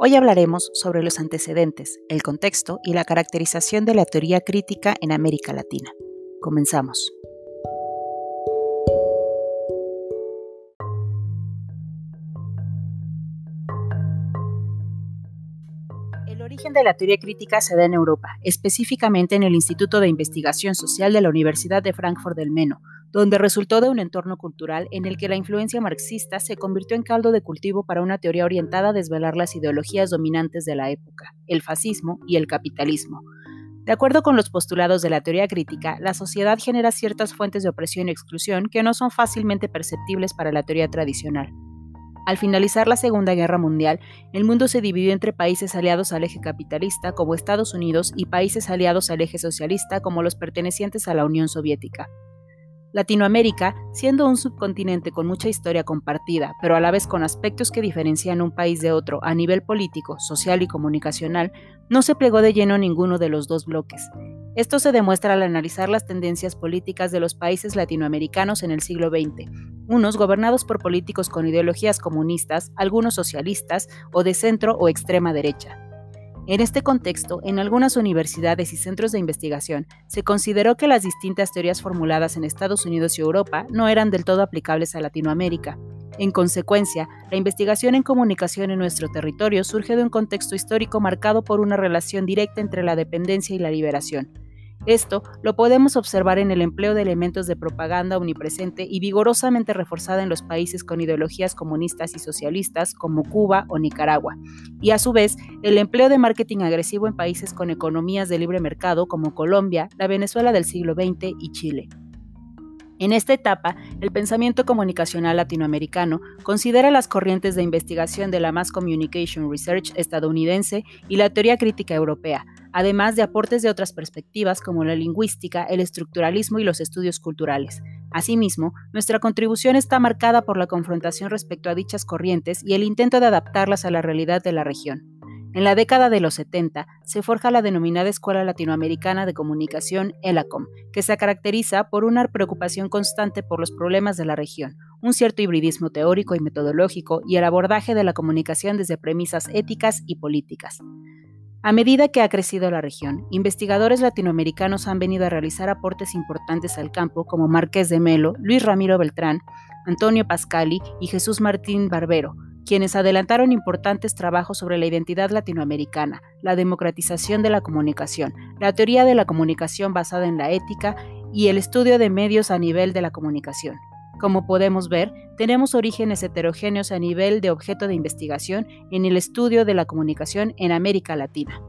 Hoy hablaremos sobre los antecedentes, el contexto y la caracterización de la teoría crítica en América Latina. Comenzamos. El origen de la teoría crítica se da en Europa, específicamente en el Instituto de Investigación Social de la Universidad de Frankfurt del Meno, donde resultó de un entorno cultural en el que la influencia marxista se convirtió en caldo de cultivo para una teoría orientada a desvelar las ideologías dominantes de la época, el fascismo y el capitalismo. De acuerdo con los postulados de la teoría crítica, la sociedad genera ciertas fuentes de opresión y exclusión que no son fácilmente perceptibles para la teoría tradicional. Al finalizar la Segunda Guerra Mundial, el mundo se dividió entre países aliados al eje capitalista como Estados Unidos y países aliados al eje socialista como los pertenecientes a la Unión Soviética. Latinoamérica, siendo un subcontinente con mucha historia compartida, pero a la vez con aspectos que diferencian un país de otro a nivel político, social y comunicacional, no se plegó de lleno ninguno de los dos bloques. Esto se demuestra al analizar las tendencias políticas de los países latinoamericanos en el siglo XX, unos gobernados por políticos con ideologías comunistas, algunos socialistas o de centro o extrema derecha. En este contexto, en algunas universidades y centros de investigación, se consideró que las distintas teorías formuladas en Estados Unidos y Europa no eran del todo aplicables a Latinoamérica. En consecuencia, la investigación en comunicación en nuestro territorio surge de un contexto histórico marcado por una relación directa entre la dependencia y la liberación. Esto lo podemos observar en el empleo de elementos de propaganda omnipresente y vigorosamente reforzada en los países con ideologías comunistas y socialistas como Cuba o Nicaragua, y a su vez el empleo de marketing agresivo en países con economías de libre mercado como Colombia, la Venezuela del siglo XX y Chile. En esta etapa, el pensamiento comunicacional latinoamericano considera las corrientes de investigación de la Mass Communication Research estadounidense y la teoría crítica europea, además de aportes de otras perspectivas como la lingüística, el estructuralismo y los estudios culturales. Asimismo, nuestra contribución está marcada por la confrontación respecto a dichas corrientes y el intento de adaptarlas a la realidad de la región. En la década de los 70 se forja la denominada Escuela Latinoamericana de Comunicación, ELACOM, que se caracteriza por una preocupación constante por los problemas de la región, un cierto hibridismo teórico y metodológico y el abordaje de la comunicación desde premisas éticas y políticas. A medida que ha crecido la región, investigadores latinoamericanos han venido a realizar aportes importantes al campo como Marqués de Melo, Luis Ramiro Beltrán, Antonio Pascali y Jesús Martín Barbero, quienes adelantaron importantes trabajos sobre la identidad latinoamericana, la democratización de la comunicación, la teoría de la comunicación basada en la ética y el estudio de medios a nivel de la comunicación. Como podemos ver, tenemos orígenes heterogéneos a nivel de objeto de investigación en el estudio de la comunicación en América Latina.